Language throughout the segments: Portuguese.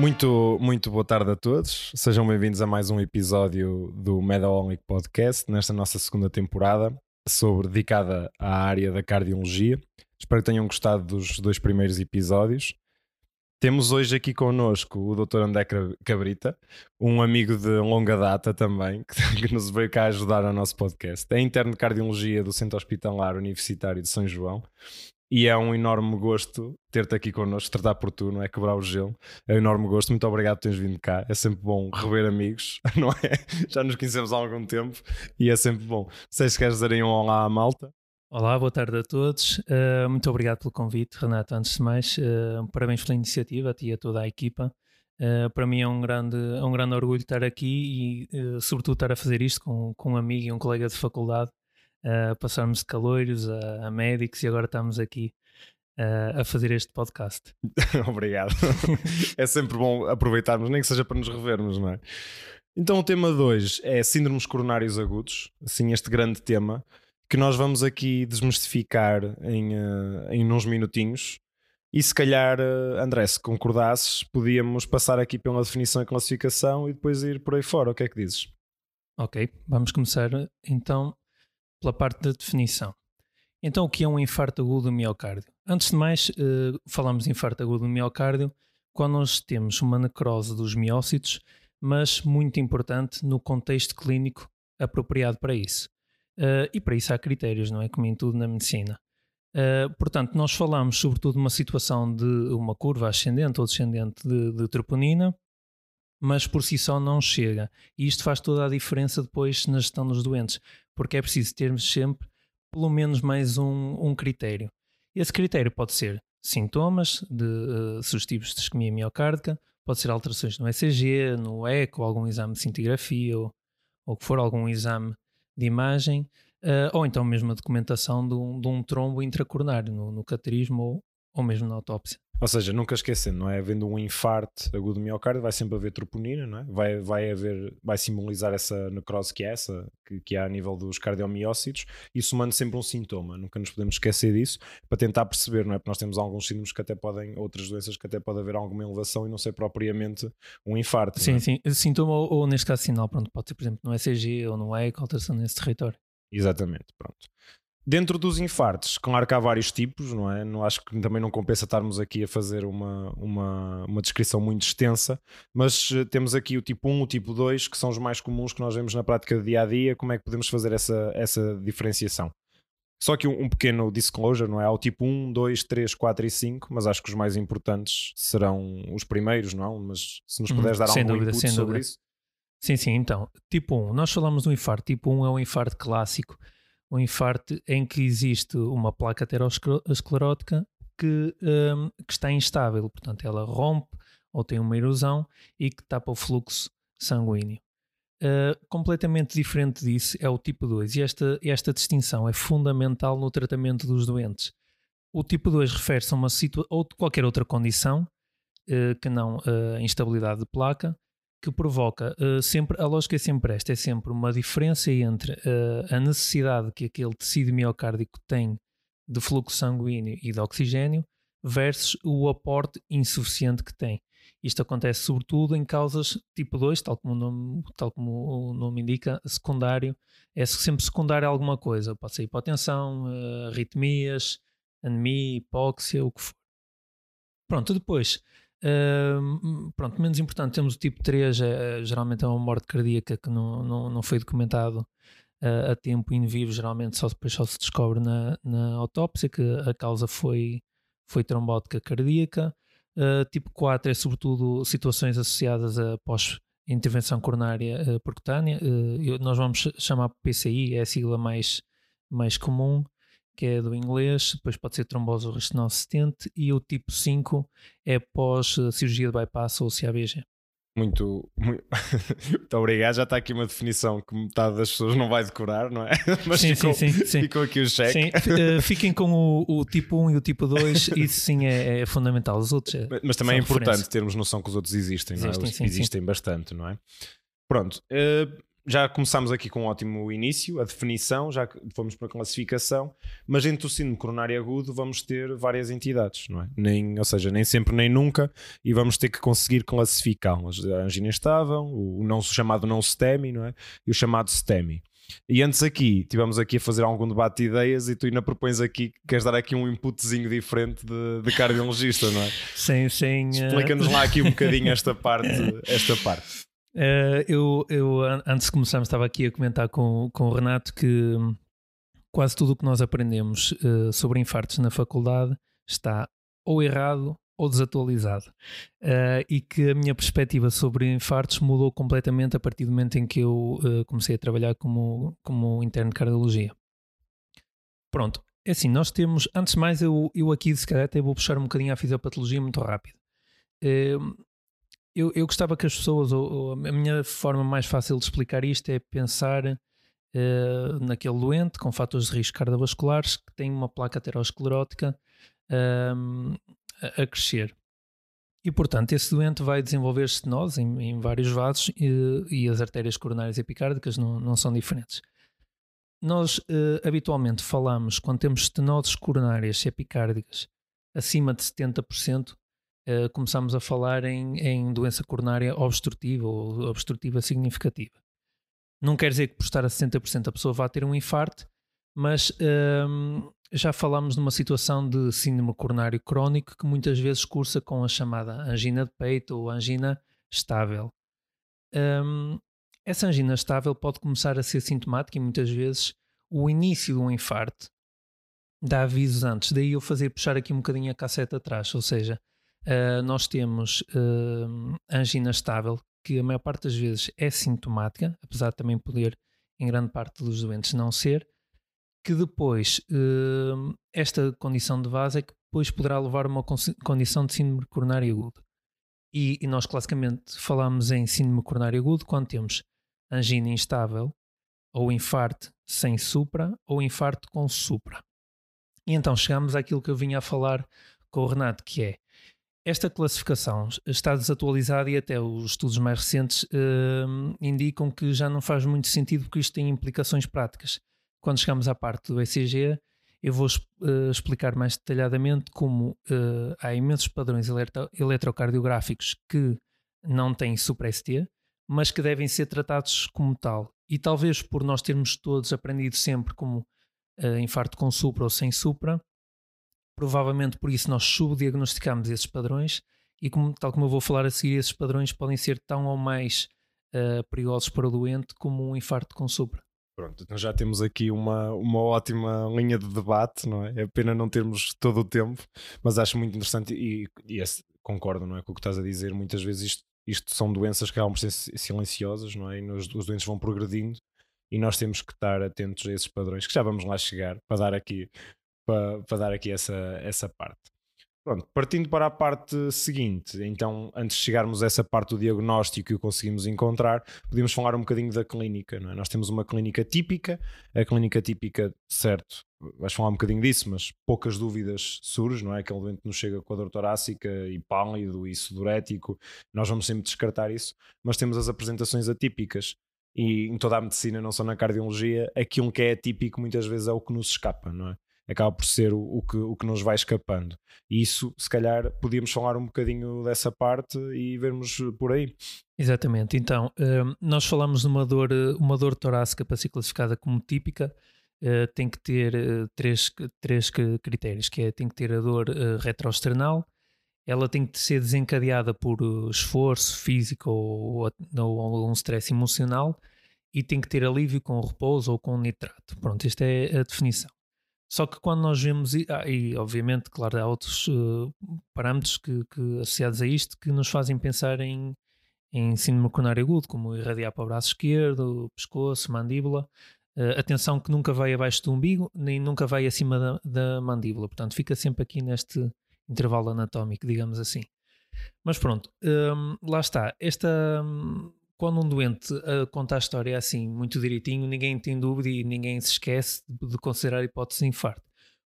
Muito, muito boa tarde a todos. Sejam bem-vindos a mais um episódio do Medalonic Podcast, nesta nossa segunda temporada, sobre dedicada à área da cardiologia. Espero que tenham gostado dos dois primeiros episódios. Temos hoje aqui connosco o Dr. André Cabrita, um amigo de longa data também, que nos veio cá ajudar no nosso podcast. É interno de cardiologia do Centro Hospitalar Universitário de São João e é um enorme gosto ter-te aqui connosco, tratar por tu, não é? Quebrar o gelo. É um enorme gosto. Muito obrigado por teres vindo cá. É sempre bom rever amigos, não é? Já nos conhecemos há algum tempo e é sempre bom. Sei se queres dizer um olá à malta. Olá, boa tarde a todos. Uh, muito obrigado pelo convite, Renato. Antes de mais, uh, parabéns pela iniciativa, a ti e a toda a equipa. Uh, para mim é um grande, é um grande orgulho estar aqui e, sobretudo, estar a fazer isto com, com um amigo e um colega de faculdade uh, passarmos de caloiros a, a, médicos e agora estamos aqui a fazer este podcast. Obrigado. é sempre bom aproveitarmos, nem que seja para nos revermos, não é? Então o tema de hoje é síndromes coronários agudos, assim este grande tema que nós vamos aqui desmistificar em, uh, em uns minutinhos. E se calhar, André, se concordasses, podíamos passar aqui pela definição e classificação e depois ir por aí fora. O que é que dizes? Ok, vamos começar então pela parte da definição. Então, o que é um infarto agudo do miocárdio? Antes de mais, uh, falamos de infarto agudo do miocárdio quando nós temos uma necrose dos miócitos, mas muito importante no contexto clínico apropriado para isso. Uh, e para isso há critérios, não é? Como em tudo na medicina. Uh, portanto, nós falamos sobretudo de uma situação de uma curva ascendente ou descendente de, de troponina, mas por si só não chega. E isto faz toda a diferença depois na gestão dos doentes, porque é preciso termos sempre pelo menos mais um, um critério. Esse critério pode ser sintomas de uh, sugestivos de isquemia miocárdica, pode ser alterações no ECG, no ECO, algum exame de cintigrafia ou, ou que for algum exame de imagem, uh, ou então mesmo a documentação de um, de um trombo intracoronário no, no caterismo ou, ou mesmo na autópsia. Ou seja, nunca esquecendo, não é? Havendo um infarto agudo do miocárdio, vai sempre haver troponina, não é? Vai, vai haver, vai simbolizar essa necrose que é essa, que, que há a nível dos cardiomiócitos, e somando sempre um sintoma. Nunca nos podemos esquecer disso, para tentar perceber, não é? Porque nós temos alguns síndromes que até podem, outras doenças que até pode haver alguma elevação e não ser propriamente um infarto. Sim, é? sim. Sintoma ou, ou, neste caso sinal, pronto, pode ser, por exemplo, no ECG ou no ECO, alteração nesse território. Exatamente, pronto. Dentro dos infartos, claro que há vários tipos, não é? Não, acho que também não compensa estarmos aqui a fazer uma, uma, uma descrição muito extensa, mas eh, temos aqui o tipo 1, o tipo 2, que são os mais comuns que nós vemos na prática do dia a dia. Como é que podemos fazer essa, essa diferenciação? Só que um, um pequeno disclosure, não é? Há o tipo 1, 2, 3, 4 e 5, mas acho que os mais importantes serão os primeiros, não? Mas se nos puderes dar sem algum dúvida, input sobre dúvida. isso. Sim, sim, então, tipo 1, nós falamos do infarto. Tipo 1 é um infarto clássico um infarto em que existe uma placa aterosclerótica que, um, que está instável, portanto, ela rompe ou tem uma erosão e que tapa o fluxo sanguíneo. Uh, completamente diferente disso é o tipo 2, e esta, esta distinção é fundamental no tratamento dos doentes. O tipo 2 refere-se a uma situação ou qualquer outra condição uh, que não uh, a instabilidade de placa, que provoca uh, sempre, a lógica é sempre esta, é sempre uma diferença entre uh, a necessidade que aquele tecido miocárdico tem de fluxo sanguíneo e de oxigênio versus o aporte insuficiente que tem. Isto acontece sobretudo em causas tipo 2, tal como o nome, tal como o nome indica, secundário, é sempre secundário a alguma coisa, pode ser hipotensão, uh, arritmias, anemia, hipóxia, o que for. Pronto, depois Pronto, menos importante, temos o tipo 3, é, geralmente é uma morte cardíaca que não, não, não foi documentado uh, a tempo in vivo, geralmente só depois só se descobre na, na autópsia que a causa foi, foi trombótica cardíaca. Uh, tipo 4 é sobretudo situações associadas a pós-intervenção coronária uh, percutânea. nós vamos chamar PCI, é a sigla mais, mais comum que é do inglês, depois pode ser trombose ou restenossistente, e o tipo 5 é pós eh, cirurgia de bypass ou CABG. Muito, muito, muito, obrigado. Já está aqui uma definição que metade das pessoas não vai decorar, não é? Mas sim, ficou, sim, sim, ficou aqui o cheque. Sim, uh, fiquem com o, o, tipo 1 e o tipo 2, isso sim é, é fundamental. Os outros é, mas, mas também é importante termos noção que os outros existem, existem não é? Existem bastante, não é? Pronto. Uh, já começámos aqui com um ótimo início, a definição, já fomos para a classificação, mas entre o síndrome coronário agudo vamos ter várias entidades, não é? Nem, ou seja, nem sempre nem nunca, e vamos ter que conseguir classificá-las. A angina estável, o, não, chamado não STEMI, não é? E o chamado STEMI. E antes aqui, tivemos aqui a fazer algum debate de ideias e tu ainda propões aqui, queres dar aqui um inputzinho diferente de, de cardiologista, não é? Sim, sim. Eh, Explica-nos lá aqui um bocadinho esta parte. Esta parte. Uh, eu, eu, antes de começarmos, estava aqui a comentar com, com o Renato que quase tudo o que nós aprendemos uh, sobre infartos na faculdade está ou errado ou desatualizado. Uh, e que a minha perspectiva sobre infartos mudou completamente a partir do momento em que eu comecei a trabalhar como, como interno de cardiologia. Pronto, é assim, nós temos, antes de mais, eu, eu aqui se calhar até vou puxar um bocadinho a fisiopatologia muito rápido eu, eu gostava que as pessoas, ou, ou, a minha forma mais fácil de explicar isto é pensar uh, naquele doente com fatores de risco cardiovasculares que tem uma placa aterosclerótica uh, a, crescer. E, portanto, esse doente vai desenvolver estenose em, em vários vasos e, e, as artérias coronárias epicárdicas não, não são diferentes. Nós uh, habitualmente falamos, quando temos estenoses coronárias epicárdicas acima de 70%, uh, começamos a falar em, em, doença coronária obstrutiva ou obstrutiva significativa. Não quer dizer que por estar a 60% a pessoa vá ter um infarto, mas ehm, já falámos numa situação de síndrome coronário crónico que muitas vezes cursa com a chamada angina de peito ou angina estável. Um, ehm, essa angina estável pode começar a ser sintomática e muitas vezes o início de um infarto dá avisos antes. Daí eu fazer puxar aqui um bocadinho a casseta atrás, ou seja, Uh, nós temos uh, angina estável, que a maior parte das vezes é sintomática, apesar de também poder, em grande parte dos doentes, não ser, que depois uh, esta condição de vaso é que depois poderá levar a uma condição de síndrome coronário agudo. E, e, nós classicamente falamos em síndrome coronário agudo quando temos angina instável, ou infarto sem supra, ou infarto com supra. E então chegamos àquilo que eu vinha a falar com o Renato, que é esta classificação está desatualizada e até os estudos mais recentes uh, indicam que já não faz muito sentido porque isto tem implicações práticas. Quando chegamos à parte do ECG, eu vou uh, explicar mais detalhadamente como uh, há imensos padrões eletro eletrocardiográficos que não têm supra-ST, mas que devem ser tratados como tal. E talvez por nós termos todos aprendido sempre como infarto com supra ou sem supra, Provavelmente por isso nós subdiagnosticamos esses padrões e, como, tal como eu vou falar a seguir, esses padrões podem ser tão ou mais uh, perigosos para o doente como um infarto com supra. Pronto, então já temos aqui uma, uma ótima linha de debate, não é? É pena não termos todo o tempo, mas acho muito interessante e, e concordo, não é? Com o que estás a dizer, muitas vezes isto, isto são doenças que acabam por ser silenciosas, não é? E nos, os doentes vão progredindo e nós temos que estar atentos a esses padrões, que já vamos lá chegar, para dar aqui para, para dar aqui essa, essa parte. Pronto, partindo para a parte seguinte, então, antes de chegarmos a essa parte do diagnóstico que o conseguimos encontrar, podemos falar um bocadinho da clínica. É? Nós temos uma clínica típica, a clínica típica, certo, vais falar um bocadinho disso, mas poucas dúvidas surgem, não é? Aquele doente nos chega com a dor torácica e pálido e sudorético, nós vamos sempre descartar isso, mas temos as apresentações atípicas. E em toda a medicina, não só na cardiologia, aquilo que é atípico muitas vezes é o que nos escapa, não é? Acaba por ser o, o, que, o que nos vai escapando. E isso, se calhar, podíamos falar um bocadinho dessa parte e vermos por aí. Exatamente. Então, hum, nós falamos de uma dor, uma dor torácica para ser classificada como típica. Uh, tem que ter uh, três, três critérios, que é tem que ter a dor uh, retroesternal, ela tem que ser desencadeada por esforço físico ou, ou, um stress emocional e tem que ter alívio com repouso ou com nitrato. Pronto, esta é a definição. Só que quando nós vemos, ah, e obviamente, claro, há outros uh, parâmetros que, que, associados a isto que nos fazem pensar em, em síndrome coronário agudo, como irradiar para o braço esquerdo, pescoço, mandíbula. Uh, atenção que nunca vai abaixo do umbigo, nem nunca vai acima da, da mandíbula. Portanto, fica sempre aqui neste intervalo anatómico, digamos assim. Mas pronto, um, lá está. Esta, um, quando um doente uh, conta a história assim, muito direitinho, ninguém tem dúvida e ninguém se esquece de, de considerar a hipótese de infarto.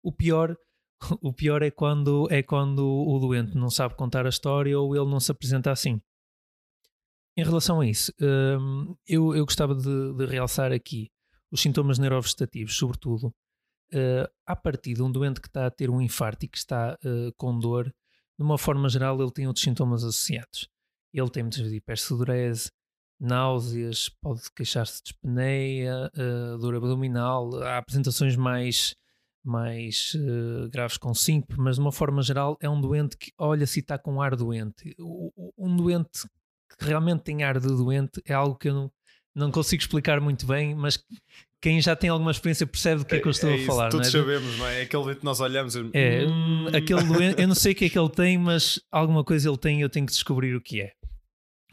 O pior, o pior é quando é quando o doente não sabe contar a história ou ele não se apresenta assim. em relação a isso, um, eu, eu gostava de, de, realçar aqui os sintomas neurovegetativos, sobretudo, uh, a partir de um doente que está a ter um infarto e que está uh, com dor, de uma forma geral, ele tem outros sintomas associados. Ele tem muitas vezes hipersudorese, náuseas, pode queixar-se de espineia, uh, dor abdominal, há apresentações mais, mais uh, graves com síncope, mas de uma forma geral é um doente que olha-se e está com ar doente. Um doente que realmente tem ar de doente é algo que eu não, não consigo explicar muito bem, mas quem já tem alguma experiência percebe do que é, que eu estou é, é a falar. Todos não é? sabemos, não é? é aquele doente que nós olhamos. E... É, hum... aquele doente, eu não sei o que é que ele tem, mas alguma coisa ele tem e eu tenho que descobrir o que é.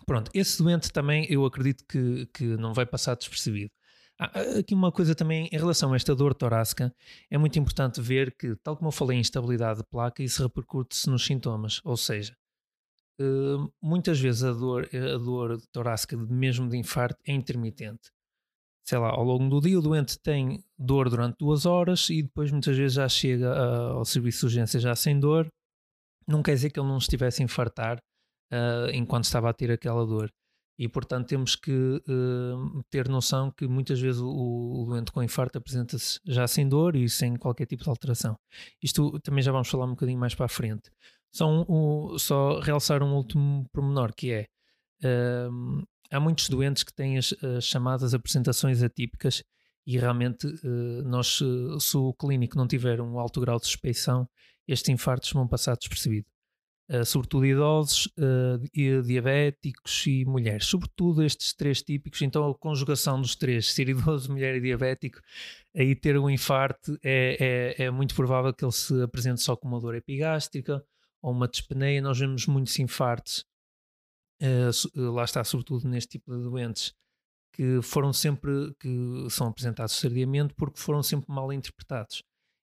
Pronto, esse doente também eu acredito que, que não vai passar despercebido. Há aqui uma coisa também em relação a esta dor torácica, é muito importante ver que, tal como eu falei em instabilidade de placa, isso repercute-se nos sintomas, ou seja, Uh, muitas vezes a dor, a dor torácica, mesmo de infarto, é intermitente. Sei lá, ao longo do dia o doente tem dor durante duas horas e depois muitas vezes já chega a, ao serviço de urgência já sem dor. Não quer dizer que ele não estivesse a infartar uh, enquanto estava a ter aquela dor. E portanto temos que uh, ter noção que muitas vezes o, o doente com infarto apresenta-se já sem dor e sem qualquer tipo de alteração. Isto também já vamos falar um bocadinho mais para a frente. Só, um, só realçar um último pormenor que é uh, há muitos doentes que têm as, as chamadas apresentações atípicas e realmente nós, se o clínico não tiver um alto grau de suspeição, estes infartos vão passar despercebido. Uh, sobretudo idosos, uh, diabéticos e mulheres. Sobretudo estes três típicos, então a conjugação dos três, ser idoso, mulher e diabético, aí ter um infarto é, é, é muito provável que ele se apresente só com uma dor epigástrica ou uma dispneia, nós vemos muitos infartos, uh, lá está, sobretudo neste tipo de doentes, que foram sempre, que são apresentados tardiamente porque foram sempre mal interpretados.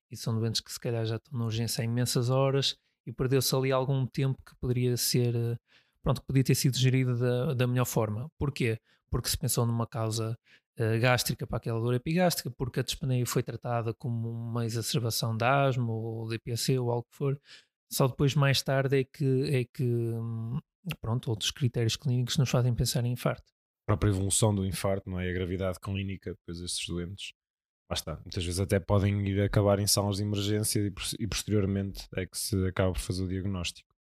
E são doentes que se calhar já estão na urgência há imensas horas e perdeu-se ali algum tempo que poderia ser, eh, pronto, que podia ter sido gerido da, da melhor forma. Porquê? Porque se pensou numa causa uh, gástrica para aquela dor epigástrica, porque a dispneia foi tratada como uma exacerbação de asma ou DPC ou algo que for, só depois, mais tarde, é que, é que hum, pronto, outros critérios clínicos nos fazem pensar em infarto. A própria evolução do infarto, não é? A gravidade clínica depois desses doentes. Lá está. Muitas vezes até podem ir acabar em salas de emergência e, e posteriormente é que se acaba por fazer o diagnóstico.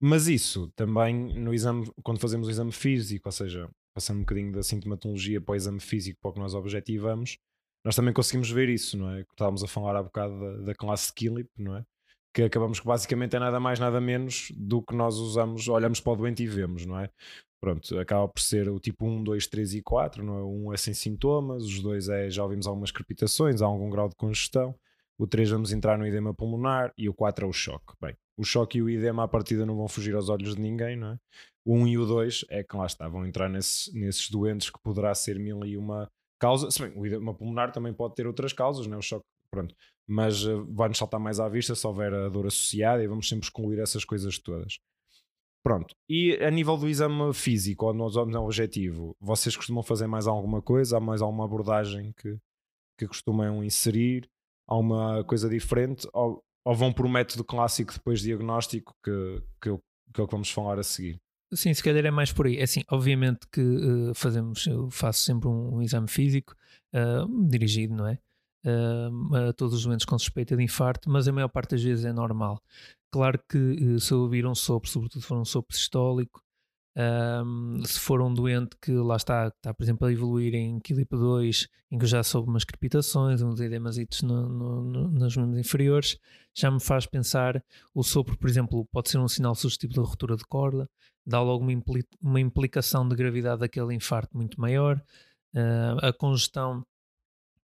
Mas isso também no exame, quando fazemos o exame físico, ou seja, passando um bocadinho da sintomatologia para o exame físico para o que nós objetivamos, nós também conseguimos ver isso, não é? Estávamos a falar há bocado da, da classe Killip, não é? que acabamos que basicamente é nada mais, nada menos do que nós usamos, olhamos para o doente e vemos, não é? Pronto, acaba por ser o tipo 1, 2, 3 e 4, não é? 1 é sem sintomas, os dois é já ouvimos algumas crepitações, há algum grau de congestão, o 3 vamos entrar no edema pulmonar e o 4 é o choque. Bem, o choque e o edema à partida não vão fugir aos olhos de ninguém, não é? O 1 e o 2 é que lá está, vão entrar nesses, nesses doentes que poderá ser mil e uma causa. Se bem, o edema pulmonar também pode ter outras causas, não é? O choque pronto. Mas uh, vai-nos saltar mais à vista se houver a dor associada e vamos sempre excluir essas coisas todas. Pronto. E a nível do exame físico ou no exame objetivo, vocês costumam fazer mais alguma coisa? Há mais alguma abordagem que, que costumam inserir? Há uma coisa diferente? Ou, ou vão por um método clássico depois diagnóstico que, que, que é o que vamos falar a seguir? Sim, se calhar é mais por aí. É assim, obviamente que uh, fazemos, eu faço sempre um, um exame físico uh, dirigido, não é? uh, a todos os doentes com suspeita de infarto, mas a maior parte das vezes é normal. Claro que uh, se ouvir um sopro, sobretudo se for um sopro sistólico, um, se for um doente que lá está, está por exemplo a evoluir em Quilipa 2, em que já soube umas crepitações, uns edemasitos no, no, no, nos membros inferiores, já me faz pensar, o sopro, por exemplo, pode ser um sinal sugestivo da ruptura de corda, dá logo uma, impli uma implicação de gravidade daquele infarto muito maior, uh, a congestão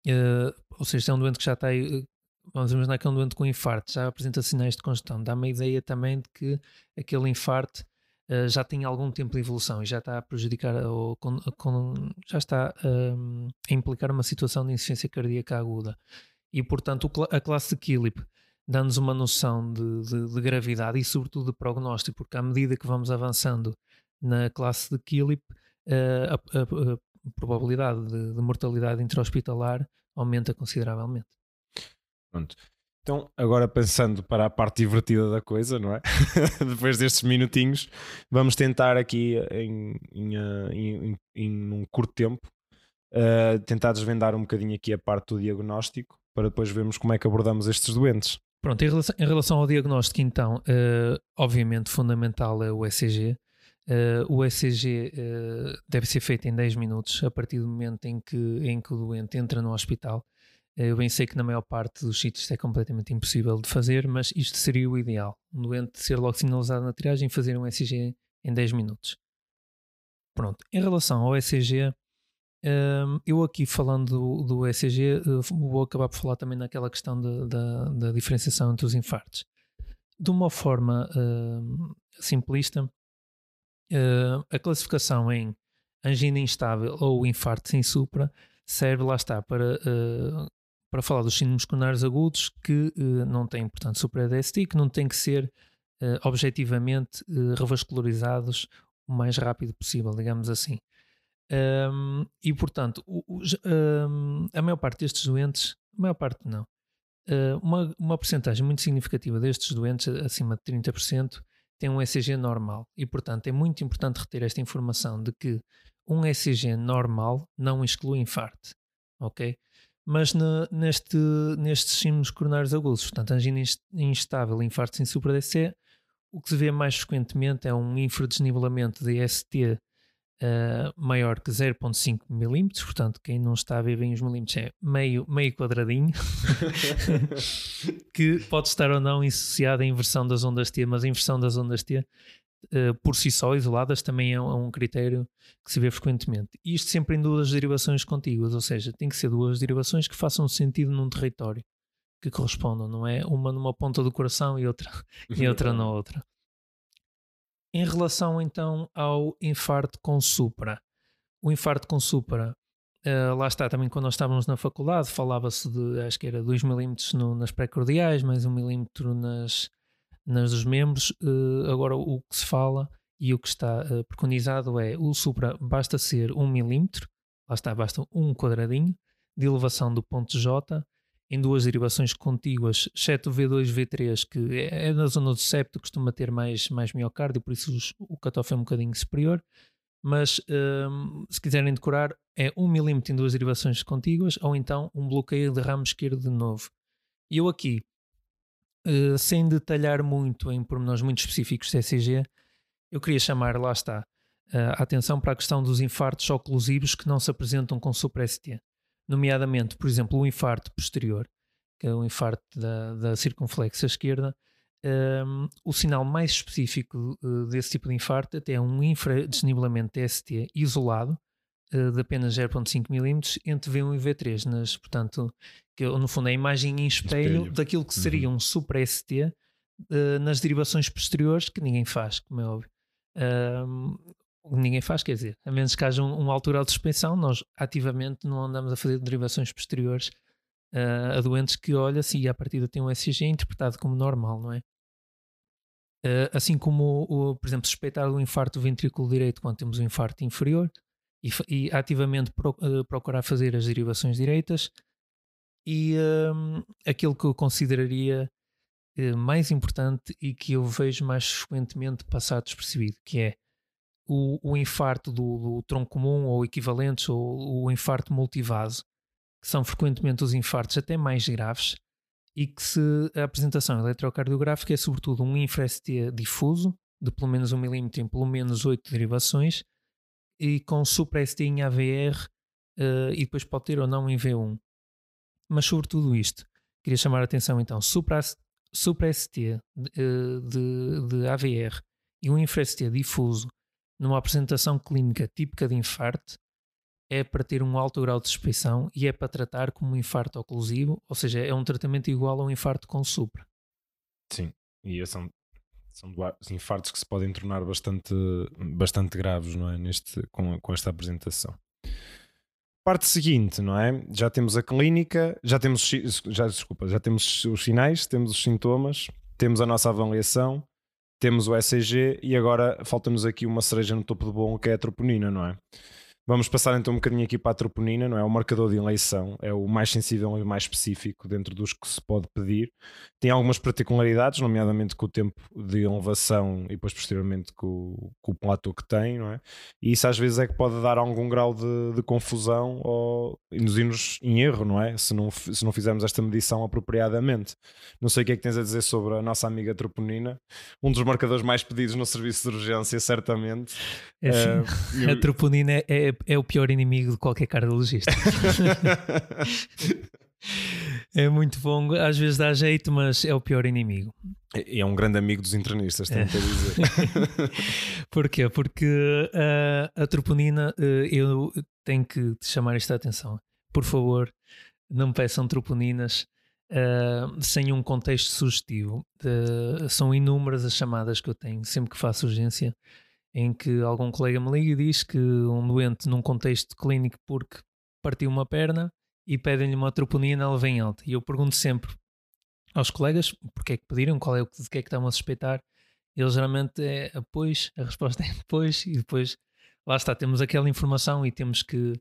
Uh, ou seja, é um doente que já está eh, vamos imaginar que é um doente com infarto, já apresenta sinais de congestão. Dá-me a ideia também de que aquele infarto uh, já tem algum tempo de evolução e já está a prejudicar, ou já está um, a implicar uma situação de insuficiência cardíaca aguda. E, portanto, a classe de Killip dá-nos uma noção de, de, de, gravidade e, sobretudo, de prognóstico, porque à medida que vamos avançando na classe de Killip, uh, a, a, a, probabilidade de, de mortalidade intra-hospitalar aumenta consideravelmente. Pronto. Então, agora pensando para a parte divertida da coisa, não é? Depois destes minutinhos, vamos tentar aqui em, em, eh, em, em, um curto tempo uh, tentar desvendar um bocadinho aqui a parte do diagnóstico para depois vermos como é que abordamos estes doentes. Pronto, em relação, em relação ao diagnóstico, então, uh, obviamente fundamental é o ECG. Uh, o ECG deve ser feito em 10 minutos a partir do momento em que, em que o doente entra no hospital. Eu bem sei que na maior parte dos sítios é completamente impossível de fazer, mas isto seria o ideal. Um doente ser logo sinalizado na triagem e fazer um ECG em 10 minutos. Pronto, em relação ao ECG, um, eu aqui falando do, do ECG, uh, vou acabar por falar também naquela questão de, da diferenciação entre os infartos. De uma forma uh, simplista, a classificação em angina instável ou infarto sem supra serve, lá está, para para falar dos síndromes coronários agudos que uh, não têm, portanto, supra-DST, que não têm que ser uh, objetivamente uh, revascularizados o mais rápido possível, digamos assim. Um, e, portanto, um, a maior parte destes doentes, a maior parte não, uma, uma porcentagem muito significativa destes doentes, acima de 30%, tem um ECG normal. E, portanto, é muito importante reter esta informação de que um ECG normal não exclui infarto, ok? Mas neste, nestes síndromes coronários agudos, portanto, angina instável e infarto sem supra-DC, o que se vê mais frequentemente é um infradesnivelamento de ST uh, eh, maior que 0.5 milímetros, portanto, quem não está a ver bem os milímetros é meio, meio quadradinho, que pode estar ou não associado à inversão das ondas T, mas a inversão das ondas T uh, por si só, isoladas, também é um, é um, critério que se vê frequentemente. E isto sempre em duas derivações contíguas, ou seja, tem que ser duas derivações que façam sentido num território, que correspondam, não é? Uma numa ponta do coração e outra, e outra na outra. Em relação então ao infarto com supra, o infarto com supra, uh, lá está, também quando nós estávamos na faculdade, falava-se de, acho que era 2 milímetros nas pré-cordiais, mais 1 milímetro nas, nas dos membros. Uh, agora, o que se fala e o que está uh, preconizado é o supra basta ser 1 um milímetro, lá está, basta um quadradinho de elevação do ponto J em duas derivações contíguas, exceto o V2 e V3, que é, é na zona do septo, costuma ter mais, mais miocárdio, por isso os, o cutoff é um bocadinho superior. Mas um, se quiserem decorar, é 1 milímetro em duas derivações contíguas ou então um bloqueio de ramo esquerdo de novo. E eu aqui uh, sem detalhar muito em pormenores muito específicos de ECG, eu queria chamar, lá está, uh, a atenção para a questão dos infartos oclusivos que não se apresentam com supra-ST. Nomeadamente, por exemplo, o infarto posterior, que é o infarto da, da circunflexa esquerda, um, ehm, o sinal mais específico uh, desse tipo de infarto até é um infradesnivelamento ST isolado, uh, de apenas 0.5 mm entre V1 e V3, nas, portanto, que no fundo é a imagem em espelho, espelho. daquilo que seria uhum. um super ST uh, nas derivações posteriores, que ninguém faz, como é óbvio. ninguém faz, quer dizer, a menos que haja um, um altura de suspensão, nós ativamente não andamos a fazer derivações posteriores uh, a doentes que, olha, se a partida tem um SCG interpretado como normal, não é? Uh, assim como, o, por exemplo, suspeitar do infarto do ventrículo direito quando temos um infarto inferior e, e ativamente pro, uh, procurar fazer as derivações direitas, e um, aquilo que eu consideraria uh, mais importante e que eu vejo mais frequentemente passar despercebido, que é o, o infarto do, do, tronco comum ou equivalentes, ou o infarto multivaso, que são frequentemente os infartos até mais graves, e que se a apresentação eletrocardiográfica é sobretudo um infra-ST difuso, de pelo menos 1 milímetro em pelo menos 8 derivações, e com supra-ST em AVR, uh, e depois pode ter ou não em V1. Mas sobre tudo isto, queria chamar a atenção então, Supra, Supra ST de, eh, de, de AVR e um infra-ST difuso numa apresentação clínica típica de infarto é para ter um alto grau de suspeição e é para tratar como um infarto oclusivo, ou seja, é um tratamento igual a um infarto com supra. Sim, e são, são infartos que se podem tornar bastante, bastante graves, não é? Neste, com, com esta apresentação. Parte seguinte, não é? Já temos a clínica, já temos, já, desculpa, já temos os sinais, temos os sintomas, temos a nossa avaliação, temos o ECG e agora falta-nos aqui uma cereja no topo do bom que é a troponina, não é? Vamos passar então um bocadinho aqui para a troponina, não é? O marcador de eleição é o mais sensível e mais específico dentro dos que se pode pedir. Tem algumas particularidades, nomeadamente com o tempo de elevação e depois posteriormente com, com o platô que tem, não é? E isso às vezes é que pode dar algum grau de, de confusão ou induzir-nos em erro, não é? Se não, se não fizermos esta medição apropriadamente. Não sei o que é que tens a dizer sobre a nossa amiga troponina, um dos marcadores mais pedidos no serviço de urgência, certamente. É uh, a troponina é, é é, o pior inimigo de qualquer cardiologista. é muito bom, às vezes dá jeito, mas é o pior inimigo. É, é um grande amigo dos internistas, tenho é. que dizer. Porquê? Porque uh, a troponina, uh, eu tenho que te chamar esta atenção. Por favor, não me peçam troponinas uh, sem um contexto sugestivo. são inúmeras as chamadas que eu tenho sempre que faço urgência em que algum colega me liga e diz que um doente num contexto clínico porque partiu uma perna e pedem-lhe uma troponina, ela vem alta. E eu pergunto sempre aos colegas porque é que pediram, qual é o de que é que estão a suspeitar. Eles geralmente é depois, a resposta é depois, e depois lá está, temos aquela informação e temos que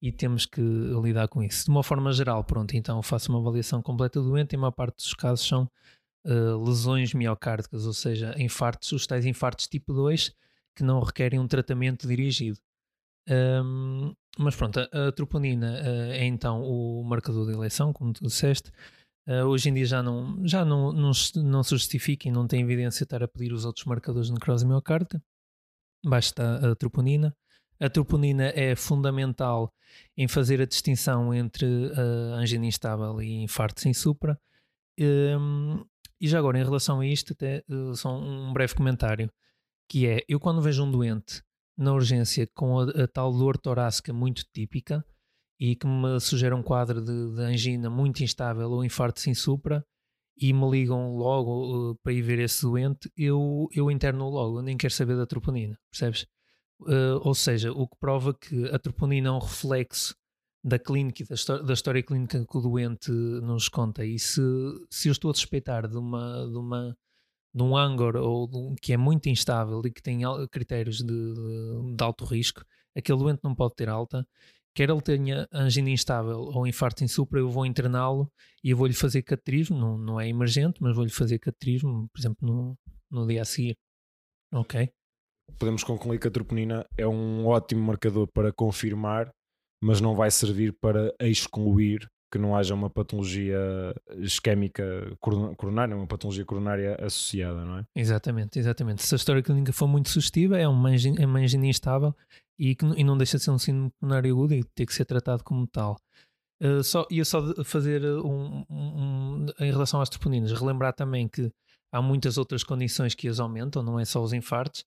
e temos que lidar com isso. De uma forma geral, pronto, então faço uma avaliação completa do doente e a maior parte dos casos são uh, lesões miocárdicas, ou seja, infartos, os tais infartos tipo 2, que não requerem um tratamento dirigido. Um, mas pronto, a, a troponina uh, é então o marcador de eleição, como tu disseste. Uh, hoje em dia já não, já não, não, não se justifica e não tem evidência estar a pedir os outros marcadores de necrose miocárdica. Basta a troponina. A troponina é fundamental em fazer a distinção entre uh, angina instável e infarto sem supra. Um, e já agora, em relação a isto, até uh, só um breve comentário que é, eu quando vejo um doente na urgência com a, a tal dor torácica muito típica e que me sugere um quadro de, de angina muito instável ou infarto sem supra e me ligam logo uh, para ir ver esse doente, eu, eu interno logo, eu nem quero saber da troponina, percebes? Uh, ou seja, o que prova que a troponina é um reflexo da clínica da, da, história clínica que o doente nos conta. E se, se eu estou a suspeitar de uma, de uma de um Angor ou um, que é muito instável e que tem critérios de, de, de, alto risco, aquele doente não pode ter alta. Quer ele tenha angina instável ou infarto em supra, eu vou interná-lo e eu vou-lhe fazer cateterismo, não, não é emergente, mas vou-lhe fazer cateterismo, por exemplo, no, no dia a seguir. Ok? Podemos concluir que a troponina é um ótimo marcador para confirmar, mas não vai servir para excluir que não haja uma patologia isquémica coronária, uma patologia coronária associada, não é? Exatamente, exatamente. Se a história clínica for muito sugestiva, é uma angina, é uma instável e, que, e não deixa de ser um síndrome coronário agudo e tem que ser tratado como tal. Uh, só, ia só fazer um, um, um, em relação às troponinas, relembrar também que há muitas outras condições que as aumentam, não é só os infartos,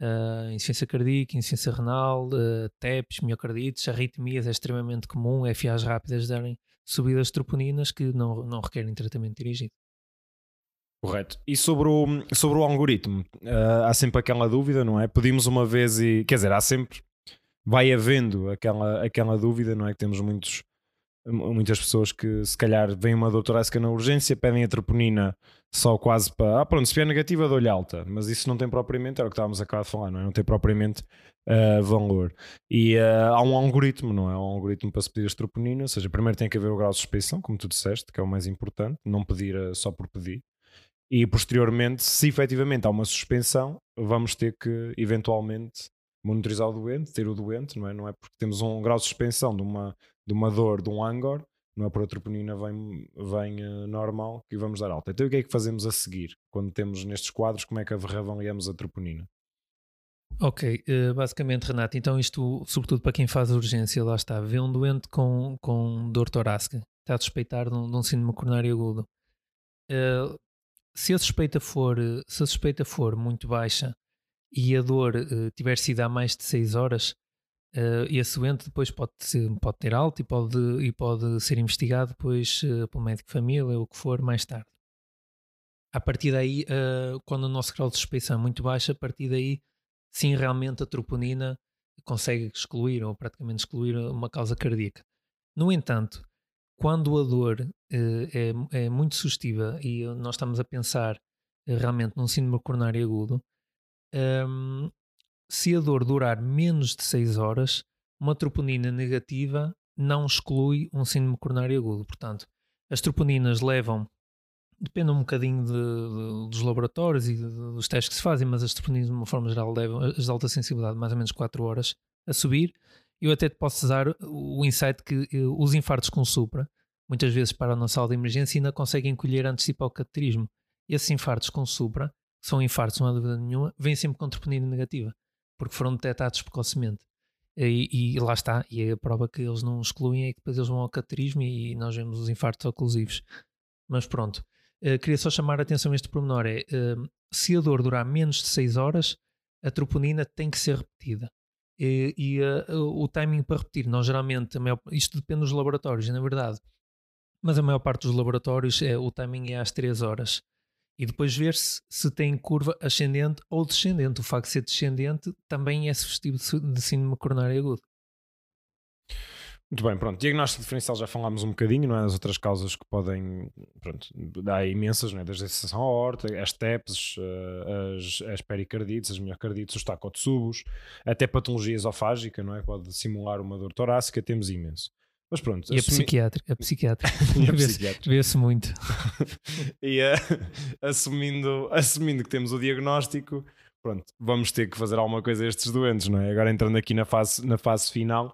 uh, insuficiência cardíaca, insuficiência renal, uh, TEPs, miocardites, arritmias é extremamente comum, FAs rápidas darem subidas troponinas que não, não requerem tratamento dirigido. Correto. E sobre o, sobre o algoritmo, uh, há sempre aquela dúvida, não é? Pedimos uma vez e. Quer dizer, há sempre. Vai havendo aquela, aquela dúvida, não é? Que temos muitos, muitas pessoas que, se calhar, vem uma doutorásica na urgência, pedem a troponina só quase para. Ah, pronto, se vier negativa, dou-lhe alta. Mas isso não tem propriamente, era o que estávamos a de falar, não é? Não tem propriamente uh, valor. E uh, há um algoritmo, não é? Há um algoritmo para se pedir a troponina, ou seja, primeiro tem que haver o grau de suspeição, como tu disseste, que é o mais importante, não pedir uh, só por pedir. E posteriormente, se efetivamente há uma suspensão, vamos ter que eventualmente monitorizar o doente, ter o doente, não é? Não é porque temos um grau de suspensão de uma, de uma dor, de um angor, não é por a troponina vem, vem uh, normal que vamos dar alta. Então o que é que fazemos a seguir? Quando temos nestes quadros, como é que avaliamos a troponina? Ok, uh, basicamente, Renato, então isto, sobretudo para quem faz urgência, lá está, vê um doente com, com dor torácica, está a suspeitar de um, de um síndrome coronário agudo. Uh, se a suspeita for, se a suspeita for muito baixa e a dor tiver sido há mais de 6 horas, uh, esse doente depois pode, ser, pode ter alta e pode, e pode ser investigado depois uh, pelo médico de família ou o que for mais tarde. A partir daí, uh, quando o nosso grau de suspeição é muito baixo, a partir daí sim realmente a troponina consegue excluir ou praticamente excluir uma causa cardíaca. No entanto, quando a dor é, é, muito sugestiva e nós estamos a pensar realmente num síndrome coronário agudo, um, se a dor durar menos de 6 horas, uma troponina negativa não exclui um síndrome coronário agudo. Portanto, as troponinas levam, depende um bocadinho de, de, dos laboratórios e de, dos testes que se fazem, mas as troponinas, de uma forma geral, levam as de alta sensibilidade mais ou menos 4 horas a subir. Eu até te posso dar o insight que eh, os infartos com supra, muitas vezes para na sala de emergência, ainda conseguem colher antes de o cateterismo. E esses infartos com supra, que são infartos, não há dúvida nenhuma, vêm sempre com troponina negativa, porque foram detectados precocemente. E, e, lá está, e é a prova que eles não excluem é que depois eles vão ao cateterismo e nós vemos os infartos oclusivos. Mas pronto, uh, queria só chamar a atenção a este pormenor: é uh, se a dor durar menos de 6 horas, a troponina tem que ser repetida. E, e uh, o timing para repetir, nós geralmente, maior, isto depende dos laboratórios, na verdade, mas a maior parte dos laboratórios é o timing é às 3 horas e depois ver se, se tem curva ascendente ou descendente. O facto de ser descendente também é sugestivo de síndrome coronário agudo. Muito bem, pronto. Diagnóstico diferencial já falámos um bocadinho, não é? As outras causas que podem, pronto, há imensas, não é? Desde a sensação aorta, as TEPs, eh, as, as pericardites, as miocardites, os tacotsubos, até patologia esofágica, não é? Pode simular uma dor torácica, temos imenso. Mas pronto. E assumi... a psiquiátrica, a psiquiátrica. Vê-se vê muito. e uh, assumindo, assumindo que temos o diagnóstico, pronto, vamos ter que fazer alguma coisa a estes doentes, não é? Agora entrando aqui na fase, na fase final.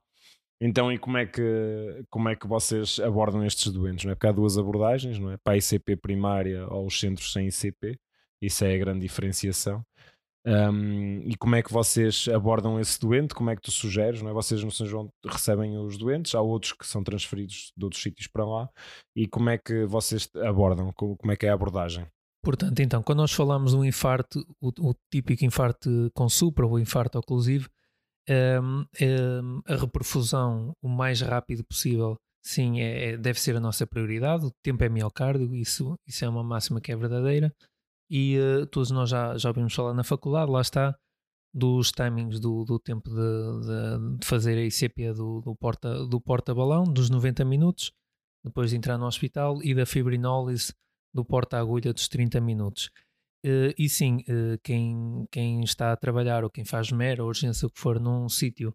Então, e como é, que, como é que vocês abordam estes doentes? Não é? Porque há duas abordagens, não é? Para a ICP primária ou os centros sem ICP, isso é a grande diferenciação. Um, e como é que vocês abordam esse doente? Como é que tu sugeres? Não é? Vocês no São João recebem os doentes, há outros que são transferidos de outros sítios para lá. E como é que vocês abordam? Como é que é a abordagem? Portanto, então, quando nós falamos do infarto, o, o típico infarto com supra ou infarto oclusivo, um, um, a reperfusão o mais rápido possível, sim, é, é, deve ser a nossa prioridade. O tempo é miocárdio, isso, isso é uma máxima que é verdadeira e uh, todos nós já, já ouvimos falar na faculdade, lá está, dos timings do, do tempo de, de, de, fazer a ICP do, do porta-balão, do porta dos 90 minutos, depois de entrar no hospital, e da fibrinólise do porta-agulha dos 30 minutos. Uh, e sim, uh, quem, quem está a trabalhar ou quem faz mera urgência, o que for, num sítio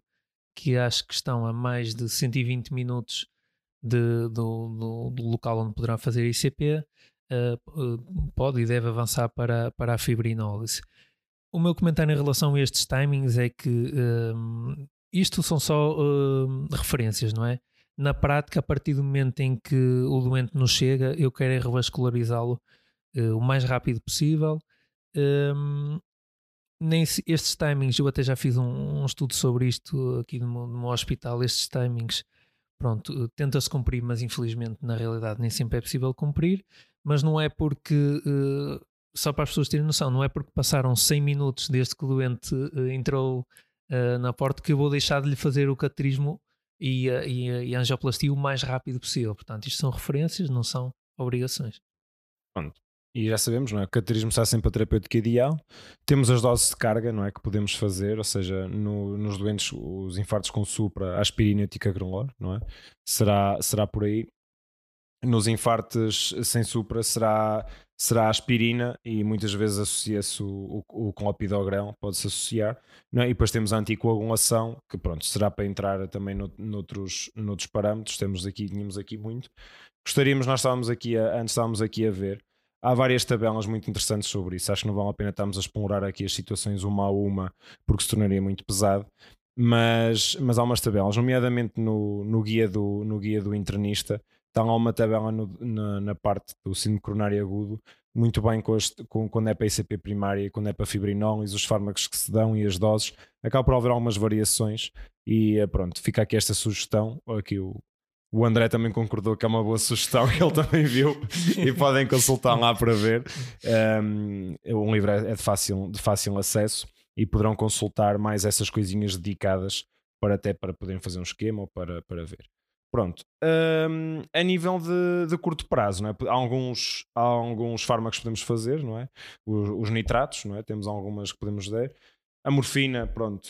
que acho que estão a mais de 120 minutos de, do, do, do local onde poderão fazer ICP, uh, pode e deve avançar para, para a fibrinólise. O meu comentário em relação a estes timings é que uh, isto são só uh, referências, não é? Na prática, a partir do momento em que o doente nos chega, eu quero é revascularizá-lo o mais rápido possível. Um, nem estes timings, eu até já fiz um, um estudo sobre isto aqui no no meu hospital. Estes timings, pronto, tenta-se cumprir, mas infelizmente na realidade nem sempre é possível cumprir mas não é porque, uh, só para as pessoas terem noção, não é porque passaram 100 minutos desde que o doente uh, entrou uh, na porta que eu vou deixar de lhe fazer o cateterismo e, e, e a angioplastia o mais rápido possível. Portanto, isto são referências, não são obrigações. Pronto. E já sabemos, não é? O cateterismo está sempre a terapêutica ideal. Temos as doses de carga, não é? Que podemos fazer, ou seja, no, nos doentes, os infartos com supra, aspirina e ticagrelor, não é? Será, será por aí nos infartos sem supra será, será aspirina e muitas vezes associa-se o, o, o clopidogrel, pode-se associar. Não é? E depois temos a anticoagulação, que pronto, será para entrar também no, noutros, noutros parâmetros, temos aqui, tínhamos aqui muito. Gostaríamos, nós estávamos aqui, a, antes estávamos aqui a ver, há várias tabelas muito interessantes sobre isso, acho que não vale a pena estarmos a explorar aqui as situações uma a uma, porque se tornaria muito pesado. Mas, mas há umas tabelas, nomeadamente no, no, guia do, no guia do internista, está lá uma tabela no, na, na, parte do síndrome coronário agudo, muito bem com, este, com, quando é para ICP primária, quando é para fibrinólise, os fármacos que se dão e as doses. Acaba por haver algumas variações e eh, pronto, fica aqui esta sugestão. Aqui o, o André também concordou que é uma boa sugestão, ele também viu e podem consultar lá para ver. Um, o livro é de fácil, de fácil acesso e poderão consultar mais essas coisinhas dedicadas para até para poderem fazer um esquema ou para, para ver. Pronto. Um, a nível de, de, curto prazo, não é? há, alguns, há alguns fármacos que podemos fazer, não é? Os, os, nitratos, não é? Temos algumas que podemos dar. A morfina, pronto,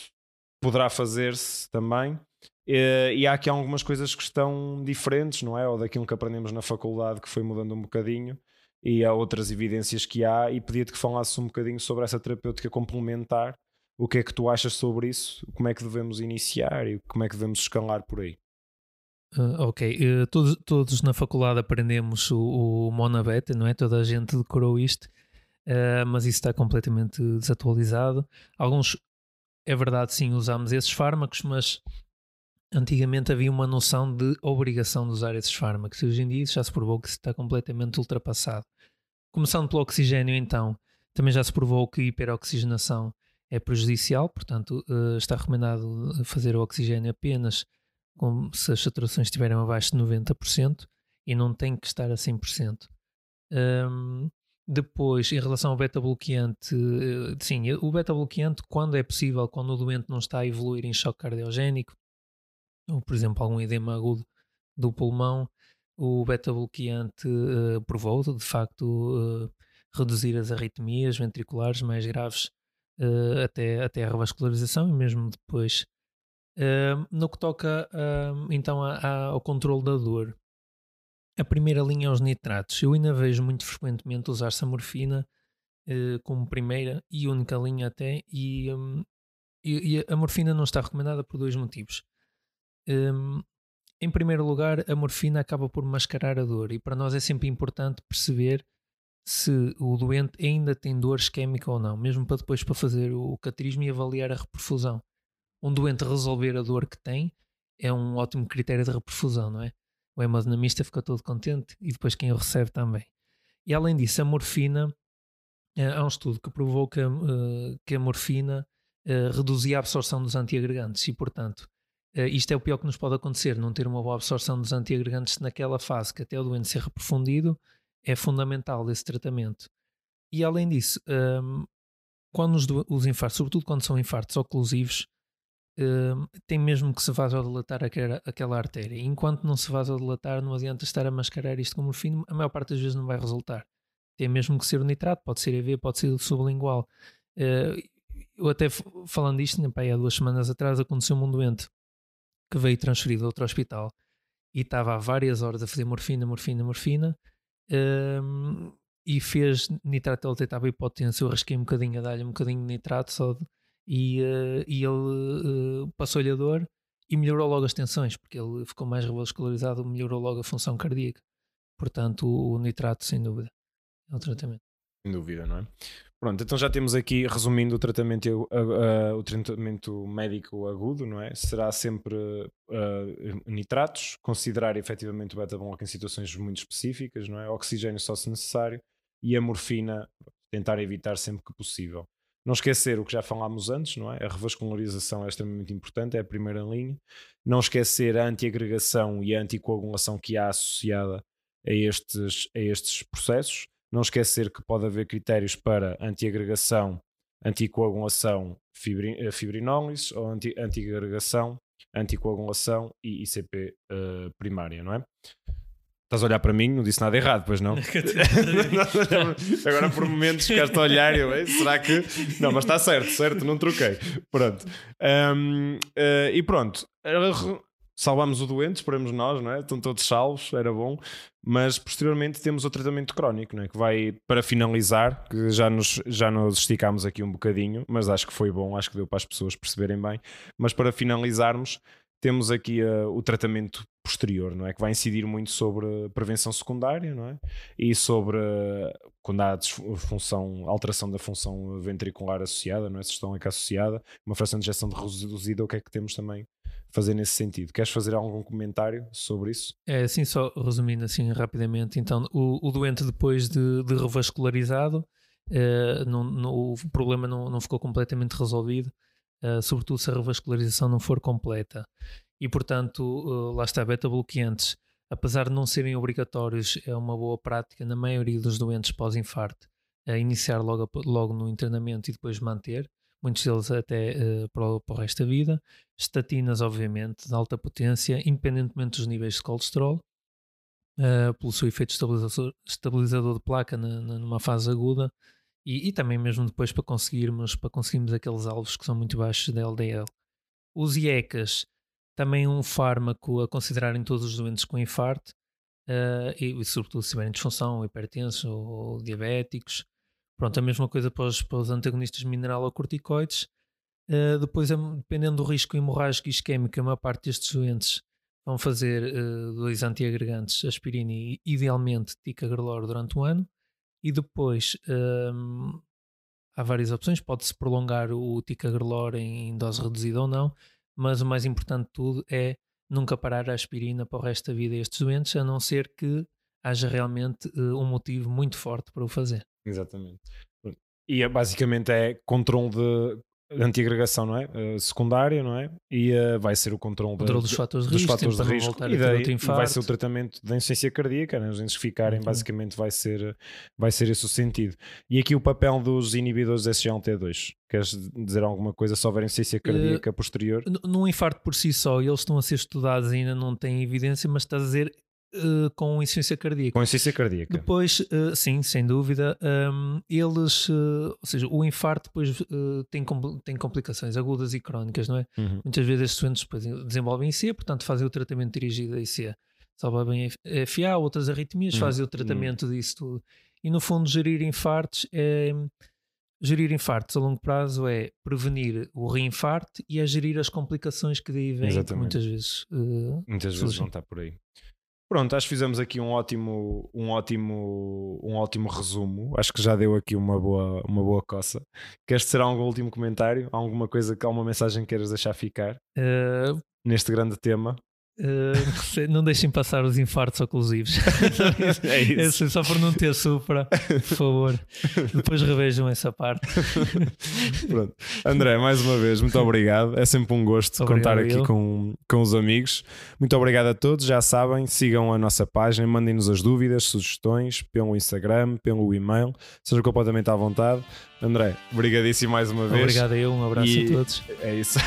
poderá fazer-se também. E, e, há aqui algumas coisas que estão diferentes, não é? Ou daquilo que aprendemos na faculdade que foi mudando um bocadinho. E há outras evidências que há. E pedia-te que falasse um bocadinho sobre essa terapêutica complementar O que é que tu achas sobre isso? Como é que devemos iniciar e como é que devemos escalar por aí? Uh, ok, uh, todos, todos na faculdade aprendemos o, o não é? Toda a gente decorou isto, uh, mas isso está completamente desatualizado. Alguns, é verdade, sim, usamos esses fármacos, mas antigamente havia uma noção de obrigação de usar esses fármacos. Hoje em dia já se provou que está completamente ultrapassado. Começando pelo oxigênio, então, também já se provou que hiperoxigenação é prejudicial, portanto, uh, está recomendado fazer o oxigênio apenas com, se as saturações estiverem abaixo de 90% e não tem que estar a 100%. Um, depois, em relação ao beta-bloqueante, uh, sim, o beta-bloqueante, quando é possível, quando o doente não está a evoluir em choque cardiogénico, ou por exemplo algum edema agudo do pulmão, o beta-bloqueante uh, provou de facto uh, reduzir as arritmias ventriculares mais graves uh, até, até a revascularização e mesmo depois. No que toca então a, a, ao controle da dor, a primeira linha é os nitratos. Eu ainda vejo muito frequentemente usar-se a morfina como primeira e única linha até, e, um, e, e a morfina não está recomendada por dois motivos. Em primeiro lugar, a morfina acaba por mascarar a dor, e para nós é sempre importante perceber se o doente ainda tem dor isquémica ou não, mesmo para depois para fazer o cateterismo e avaliar a reperfusão. Um doente resolver a dor que tem é um ótimo critério de reperfusão, não é? O hemodinamista fica todo contente e depois quem o recebe também. E além disso, a morfina, eh, há um estudo que provou que a, eh, que a morfina eh, reduzia a absorção dos antiagregantes e, portanto, isto é o pior que nos pode acontecer, não ter uma boa absorção dos antiagregantes naquela fase que até o doente ser reprofundido é fundamental esse tratamento. E além disso, ehm, quando os, infartos, sobretudo quando são infartos oclusivos, um, ehm, tem mesmo que se vasodilatar aquela, aquela artéria. E enquanto não se vasodilatar, não adianta estar a mascarar isto com morfina, a maior parte das vezes não vai resultar. Tem mesmo que ser o nitrato, pode ser EV, pode ser sublingual. Uh, eu até falando disto, né, há duas semanas atrás aconteceu-me um doente que veio transferido a outro hospital e estava há várias horas a fazer morfina, morfina, morfina um, e fez nitrato, ele estava hipotensão, eu rasquei um bocadinho a dar-lhe um bocadinho de nitrato só de, e, uh, e ele uh, passou-lhe a dor e melhorou logo as tensões, porque ele ficou mais revascularizado, melhorou logo a função cardíaca. Portanto, o, nitrato, sem dúvida, é o tratamento. Sem dúvida, não é? Pronto, então já temos aqui, resumindo o tratamento, uh, uh, o tratamento médico agudo, não é? Será sempre uh, nitratos, considerar efetivamente o beta-block em situações muito específicas, não é? Oxigênio só se necessário e a morfina, tentar evitar sempre que possível. Não esquecer o que já falámos antes, não é? A revascularização é extremamente importante, é a primeira linha. Não esquecer a antiagregação e a anticoagulação que há associada a estes, a estes processos não esquecer que pode haver critérios para antiagregação, anticoagulação, eh, fibrinólise ou anti, antiagregação, anticoagulação e ICP uh, eh, primária, não é? Estás a olhar para mim, não disse nada errado, pois não? Agora por momentos ficaste a olhar e eu, será que. Não, mas está certo, certo, não troquei. Pronto. Um, uh, eh, e pronto salvamos o doente, esperemos nós, não é? Estão todos salvos, era bom. Mas posteriormente temos o tratamento crónico, não é? Que vai, para finalizar, que já nos, já nos esticámos aqui um bocadinho, mas acho que foi bom, acho que deu para as pessoas perceberem bem. Mas para finalizarmos, temos aqui uh, o tratamento posterior, não é? Que vai incidir muito sobre prevenção secundária, não é? E sobre uh, quando há função, alteração da função ventricular associada, não é? Se estão aqui associada, uma fração de injeção reduzida, o que é que temos também fazer nesse sentido. Queres fazer algum comentário sobre isso? É assim, só resumindo assim rapidamente, então o, o doente depois de, de revascularizado, uh, não, não, o problema não, não ficou completamente resolvido, uh, sobretudo se a revascularização não for completa. E portanto, uh, lá está, beta-bloqueantes, apesar de não serem obrigatórios, é uma boa prática na maioria dos doentes pós-infarto, iniciar logo, logo no internamento e depois manter muitos deles até uh, para, o, para, o, resto da vida. Estatinas, obviamente, de alta potência, independentemente dos níveis de colesterol, uh, pelo seu efeito estabilizador, estabilizador de placa na, na, numa fase aguda e, e, também mesmo depois para conseguirmos, para conseguirmos aqueles alvos que são muito baixos da LDL. Os IECAS, também um fármaco a considerar em todos os doentes com infarto, uh, e, e, sobretudo se tiverem disfunção, hipertensos ou, ou diabéticos. Pronto, a mesma coisa para os, para os antagonistas mineral-corticoides. Uh, depois, dependendo do risco hemorrágico e isquémico, a maior parte destes doentes vão fazer uh, dois antiagregantes, aspirina e idealmente ticagrelor durante um ano. E depois um, há várias opções, pode-se prolongar o ticagrelor em dose reduzida ou não, mas o mais importante de tudo é nunca parar a aspirina para o resto da vida a estes doentes, a não ser que haja realmente uh, um motivo muito forte para o fazer. Exatamente. E é, basicamente é controle de antiagregação, não é? Uh, secundária, não é? E uh, vai ser o controle, controle dos fatores de risco, fatores de risco e daí vai ser o tratamento da insuficiência cardíaca, né? os entes ficarem, uhum. basicamente vai ser, vai ser esse o sentido. E aqui o papel dos inibidores SGLT2, queres dizer alguma coisa se houver insuficiência cardíaca uh, posterior? Num infarto por si só, eles estão a ser estudados e ainda não têm evidência, mas estás a dizer Uh, com insuficiência cardíaca. Com insuficiência cardíaca. Depois, uh, sim, sem dúvida, um, eles, uh, ou seja, o infarto depois tem, compl tem complicações agudas e crónicas, não é? Uhum. Muitas vezes estes doentes depois desenvolvem IC, portanto fazem o tratamento dirigido a IC. Salvem FA, outras arritmias, uhum. fazem o tratamento uhum. disso tudo. E no fundo, gerir infartos é. Gerir infartos a longo prazo é prevenir o reinfarto e é gerir as complicações que daí vêm, muitas vezes. muitas vezes não está por aí. Pronto, acho que fizemos aqui um ótimo, um ótimo, um ótimo resumo. Acho que já deu aqui uma boa, uma boa coça. Queres ter algum último comentário? Alguma coisa, alguma mensagem que queiras deixar ficar uh, neste grande tema? Uh, não deixem passar os infartos oclusivos. é isso. É só por não ter supra, por favor. Depois revejam essa parte. Pronto. André, mais uma vez, muito obrigado. É sempre um gosto obrigado contar aqui com, com os amigos. Muito obrigado a todos. Já sabem, sigam a nossa página, mandem-nos as dúvidas, sugestões pelo Instagram, pelo e-mail. Sejam completamente à vontade. André, obrigadíssimo mais uma vez. Obrigado eu, um abraço e a todos. É isso.